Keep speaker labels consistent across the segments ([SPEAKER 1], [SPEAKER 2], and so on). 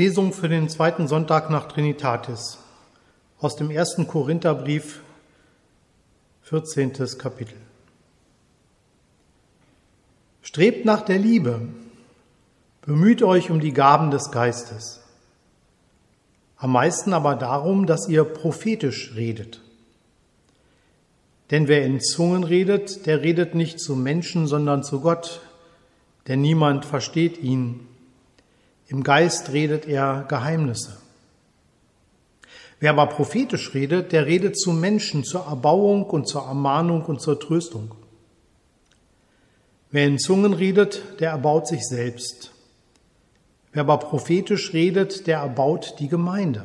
[SPEAKER 1] Lesung für den zweiten Sonntag nach Trinitatis aus dem ersten Korintherbrief, 14. Kapitel. Strebt nach der Liebe, bemüht euch um die Gaben des Geistes, am meisten aber darum, dass ihr prophetisch redet. Denn wer in Zungen redet, der redet nicht zu Menschen, sondern zu Gott, denn niemand versteht ihn. Im Geist redet er Geheimnisse. Wer aber prophetisch redet, der redet zu Menschen zur Erbauung und zur Ermahnung und zur Tröstung. Wer in Zungen redet, der erbaut sich selbst. Wer aber prophetisch redet, der erbaut die Gemeinde.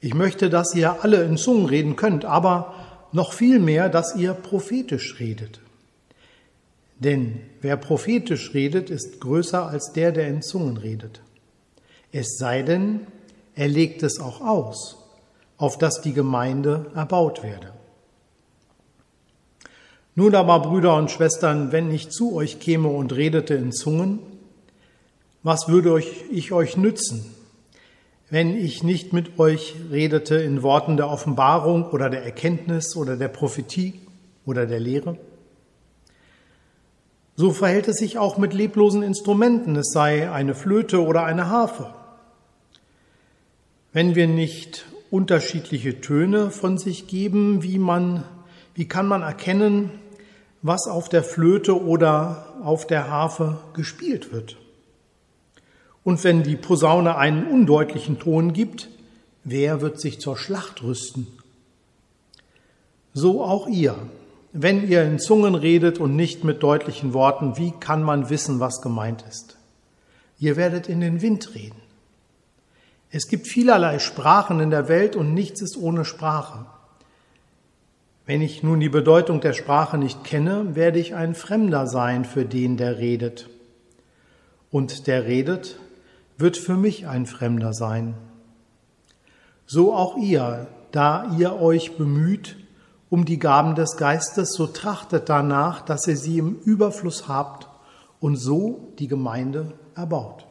[SPEAKER 1] Ich möchte, dass ihr alle in Zungen reden könnt, aber noch viel mehr, dass ihr prophetisch redet. Denn wer prophetisch redet, ist größer als der, der in Zungen redet. Es sei denn, er legt es auch aus, auf dass die Gemeinde erbaut werde. Nun aber, Brüder und Schwestern, wenn ich zu euch käme und redete in Zungen, was würde ich euch nützen, wenn ich nicht mit euch redete in Worten der Offenbarung oder der Erkenntnis oder der Prophetie oder der Lehre? So verhält es sich auch mit leblosen Instrumenten, es sei eine Flöte oder eine Harfe. Wenn wir nicht unterschiedliche Töne von sich geben, wie man, wie kann man erkennen, was auf der Flöte oder auf der Harfe gespielt wird? Und wenn die Posaune einen undeutlichen Ton gibt, wer wird sich zur Schlacht rüsten? So auch ihr, wenn ihr in Zungen redet und nicht mit deutlichen Worten, wie kann man wissen, was gemeint ist? Ihr werdet in den Wind reden. Es gibt vielerlei Sprachen in der Welt und nichts ist ohne Sprache. Wenn ich nun die Bedeutung der Sprache nicht kenne, werde ich ein Fremder sein für den, der redet. Und der redet, wird für mich ein Fremder sein. So auch ihr, da ihr euch bemüht, um die Gaben des Geistes, so trachtet danach, dass ihr sie im Überfluss habt und so die Gemeinde erbaut.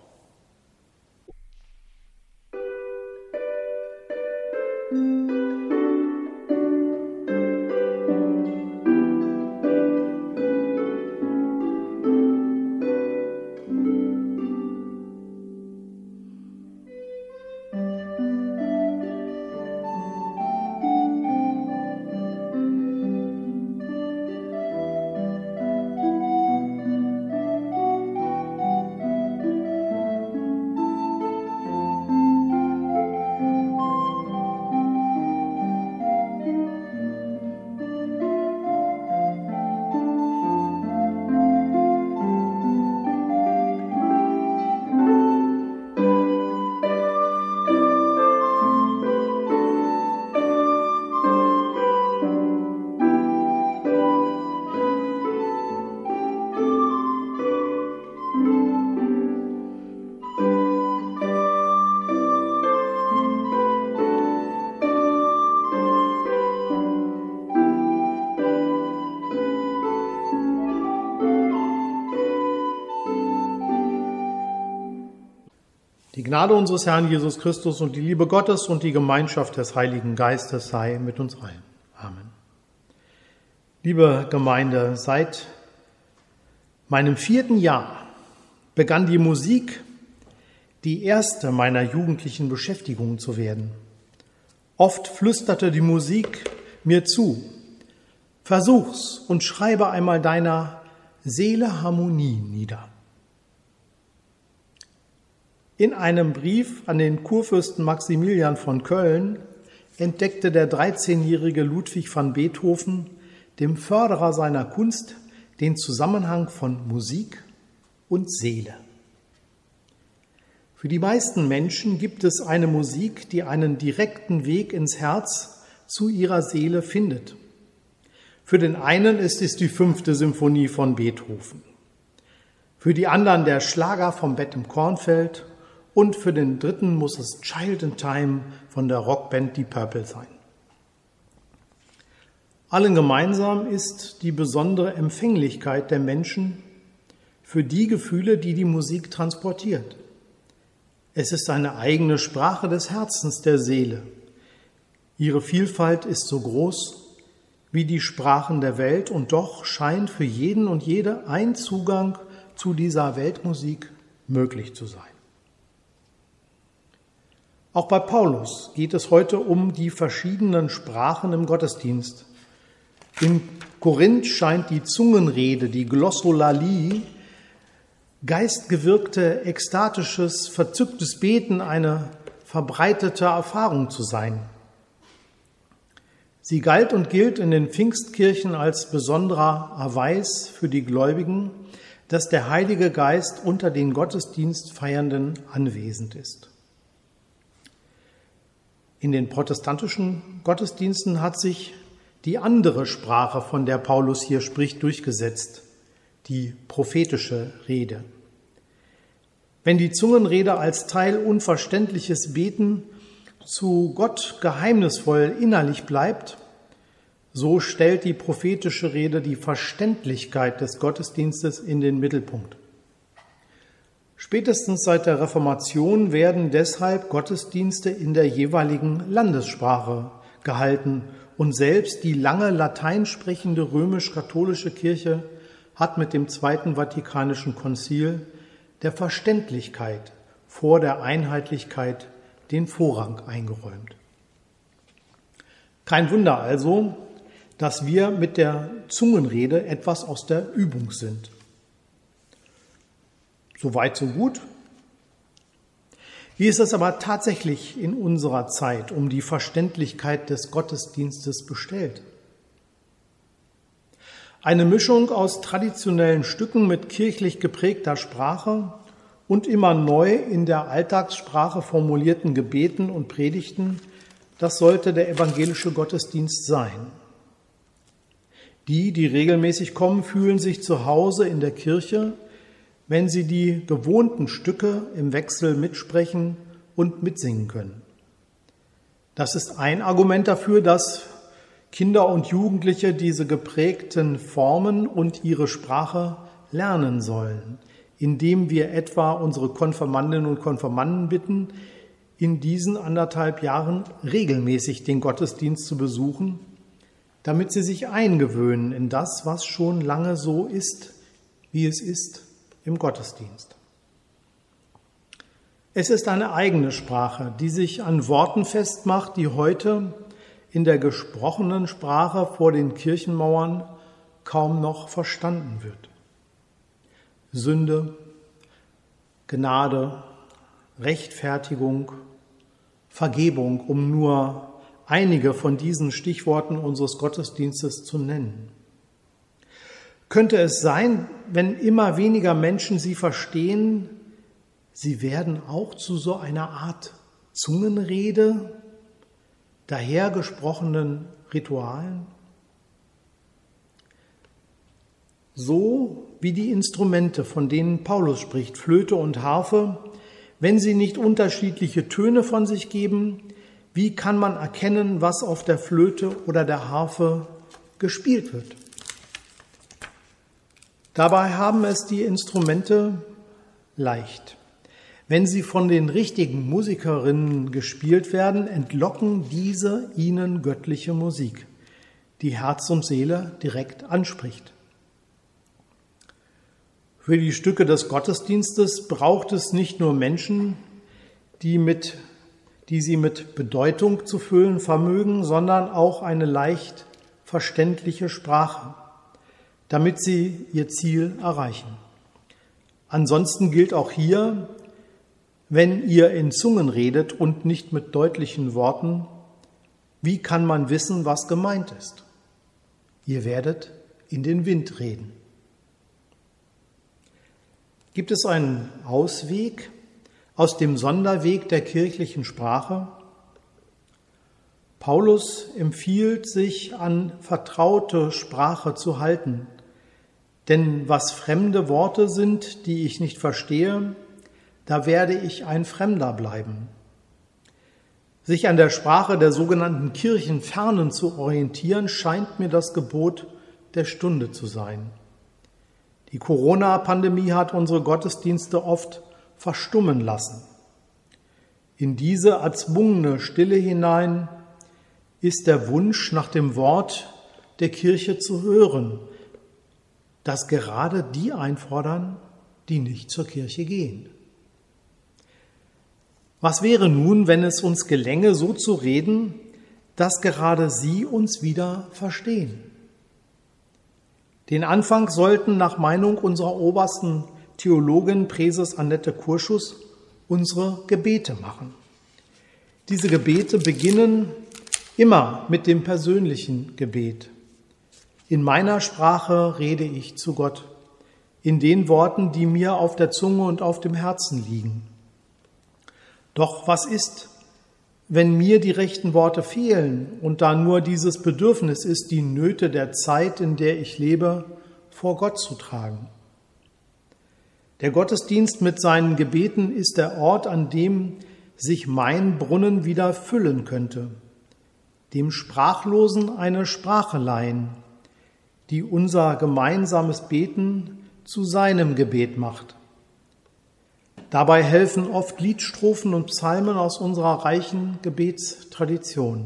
[SPEAKER 1] Gnade unseres Herrn Jesus Christus und die Liebe Gottes und die Gemeinschaft des Heiligen Geistes sei mit uns allen. Amen. Liebe Gemeinde, seit meinem vierten Jahr begann die Musik die erste meiner jugendlichen Beschäftigungen zu werden. Oft flüsterte die Musik mir zu, versuch's und schreibe einmal deiner Seele Harmonie nieder. In einem Brief an den Kurfürsten Maximilian von Köln entdeckte der 13-jährige Ludwig van Beethoven, dem Förderer seiner Kunst, den Zusammenhang von Musik und Seele. Für die meisten Menschen gibt es eine Musik, die einen direkten Weg ins Herz zu ihrer Seele findet. Für den einen ist es die fünfte Symphonie von Beethoven. Für die anderen der Schlager vom Bett im Kornfeld und für den dritten muss es Child in Time von der Rockband Deep Purple sein. Allen gemeinsam ist die besondere Empfänglichkeit der Menschen für die Gefühle, die die Musik transportiert. Es ist eine eigene Sprache des Herzens der Seele. Ihre Vielfalt ist so groß wie die Sprachen der Welt und doch scheint für jeden und jede ein Zugang zu dieser Weltmusik möglich zu sein. Auch bei Paulus geht es heute um die verschiedenen Sprachen im Gottesdienst. In Korinth scheint die Zungenrede, die Glossolalie, geistgewirkte, ekstatisches, verzücktes Beten eine verbreitete Erfahrung zu sein. Sie galt und gilt in den Pfingstkirchen als besonderer Erweis für die Gläubigen, dass der Heilige Geist unter den Gottesdienstfeiernden anwesend ist. In den protestantischen Gottesdiensten hat sich die andere Sprache, von der Paulus hier spricht, durchgesetzt, die prophetische Rede. Wenn die Zungenrede als Teil unverständliches Beten zu Gott geheimnisvoll innerlich bleibt, so stellt die prophetische Rede die Verständlichkeit des Gottesdienstes in den Mittelpunkt. Spätestens seit der Reformation werden deshalb Gottesdienste in der jeweiligen Landessprache gehalten und selbst die lange Latein sprechende römisch-katholische Kirche hat mit dem Zweiten Vatikanischen Konzil der Verständlichkeit vor der Einheitlichkeit den Vorrang eingeräumt. Kein Wunder also, dass wir mit der Zungenrede etwas aus der Übung sind. So weit, so gut. Wie ist es aber tatsächlich in unserer Zeit um die Verständlichkeit des Gottesdienstes bestellt? Eine Mischung aus traditionellen Stücken mit kirchlich geprägter Sprache und immer neu in der Alltagssprache formulierten Gebeten und Predigten, das sollte der evangelische Gottesdienst sein. Die, die regelmäßig kommen, fühlen sich zu Hause in der Kirche wenn sie die gewohnten Stücke im Wechsel mitsprechen und mitsingen können. Das ist ein Argument dafür, dass Kinder und Jugendliche diese geprägten Formen und ihre Sprache lernen sollen, indem wir etwa unsere Konfirmandinnen und Konfirmanden bitten, in diesen anderthalb Jahren regelmäßig den Gottesdienst zu besuchen, damit sie sich eingewöhnen in das, was schon lange so ist, wie es ist im Gottesdienst. Es ist eine eigene Sprache, die sich an Worten festmacht, die heute in der gesprochenen Sprache vor den Kirchenmauern kaum noch verstanden wird. Sünde, Gnade, Rechtfertigung, Vergebung, um nur einige von diesen Stichworten unseres Gottesdienstes zu nennen. Könnte es sein, wenn immer weniger Menschen sie verstehen, sie werden auch zu so einer Art Zungenrede, dahergesprochenen Ritualen? So wie die Instrumente, von denen Paulus spricht, Flöte und Harfe, wenn sie nicht unterschiedliche Töne von sich geben, wie kann man erkennen, was auf der Flöte oder der Harfe gespielt wird? Dabei haben es die Instrumente leicht. Wenn sie von den richtigen Musikerinnen gespielt werden, entlocken diese ihnen göttliche Musik, die Herz und Seele direkt anspricht. Für die Stücke des Gottesdienstes braucht es nicht nur Menschen, die, mit, die sie mit Bedeutung zu füllen vermögen, sondern auch eine leicht verständliche Sprache damit sie ihr Ziel erreichen. Ansonsten gilt auch hier, wenn ihr in Zungen redet und nicht mit deutlichen Worten, wie kann man wissen, was gemeint ist? Ihr werdet in den Wind reden. Gibt es einen Ausweg aus dem Sonderweg der kirchlichen Sprache? Paulus empfiehlt sich an vertraute Sprache zu halten, denn was fremde Worte sind, die ich nicht verstehe, da werde ich ein Fremder bleiben. Sich an der Sprache der sogenannten Kirchenfernen zu orientieren, scheint mir das Gebot der Stunde zu sein. Die Corona-Pandemie hat unsere Gottesdienste oft verstummen lassen. In diese erzwungene Stille hinein ist der Wunsch nach dem Wort der Kirche zu hören, das gerade die einfordern, die nicht zur Kirche gehen. Was wäre nun, wenn es uns gelänge, so zu reden, dass gerade sie uns wieder verstehen? Den Anfang sollten nach Meinung unserer obersten Theologin Präses Annette Kurschus unsere Gebete machen. Diese Gebete beginnen immer mit dem persönlichen Gebet. In meiner Sprache rede ich zu Gott, in den Worten, die mir auf der Zunge und auf dem Herzen liegen. Doch was ist, wenn mir die rechten Worte fehlen und da nur dieses Bedürfnis ist, die Nöte der Zeit, in der ich lebe, vor Gott zu tragen? Der Gottesdienst mit seinen Gebeten ist der Ort, an dem sich mein Brunnen wieder füllen könnte, dem Sprachlosen eine Sprache leihen, die unser gemeinsames Beten zu seinem Gebet macht. Dabei helfen oft Liedstrophen und Psalmen aus unserer reichen Gebetstradition.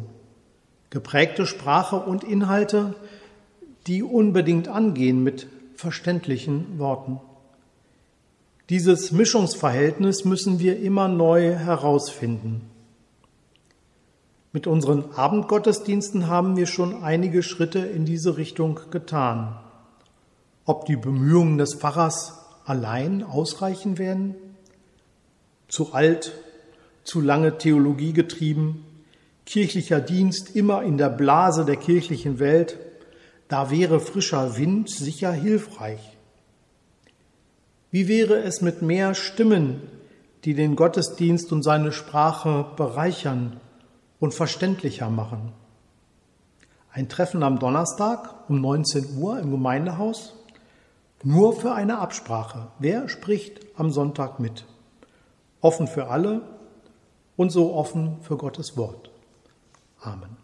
[SPEAKER 1] Geprägte Sprache und Inhalte, die unbedingt angehen mit verständlichen Worten. Dieses Mischungsverhältnis müssen wir immer neu herausfinden. Mit unseren Abendgottesdiensten haben wir schon einige Schritte in diese Richtung getan. Ob die Bemühungen des Pfarrers allein ausreichen werden? Zu alt, zu lange Theologie getrieben, kirchlicher Dienst immer in der Blase der kirchlichen Welt, da wäre frischer Wind sicher hilfreich. Wie wäre es mit mehr Stimmen, die den Gottesdienst und seine Sprache bereichern und verständlicher machen? Ein Treffen am Donnerstag um 19 Uhr im Gemeindehaus? Nur für eine Absprache. Wer spricht am Sonntag mit? Offen für alle und so offen für Gottes Wort. Amen.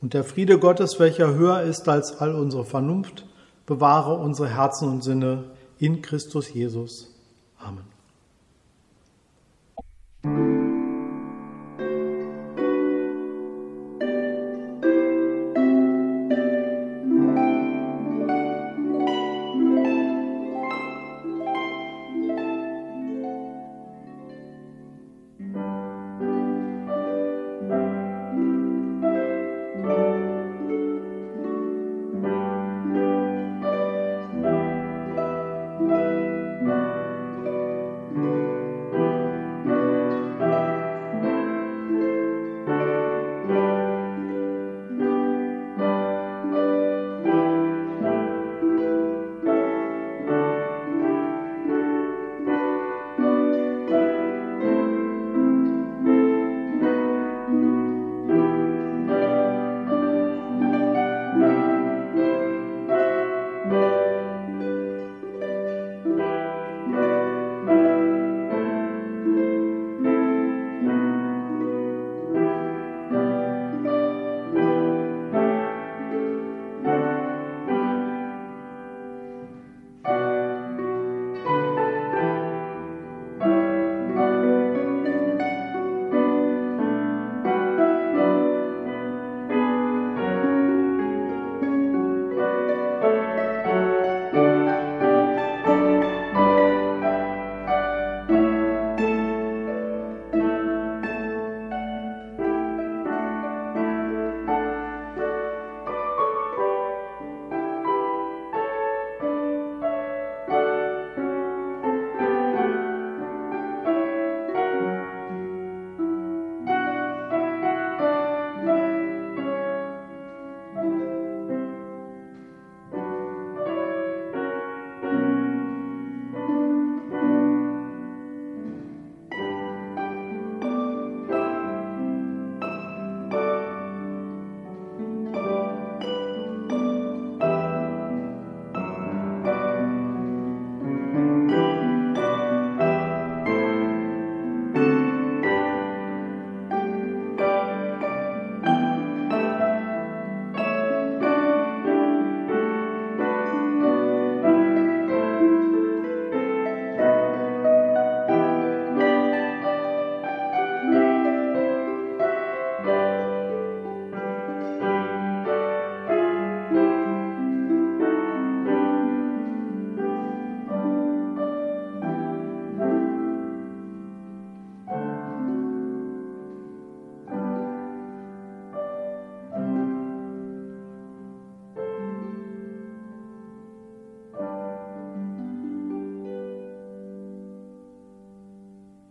[SPEAKER 1] Und der Friede Gottes, welcher höher ist als all unsere Vernunft, bewahre unsere Herzen und Sinne in Christus Jesus. Amen.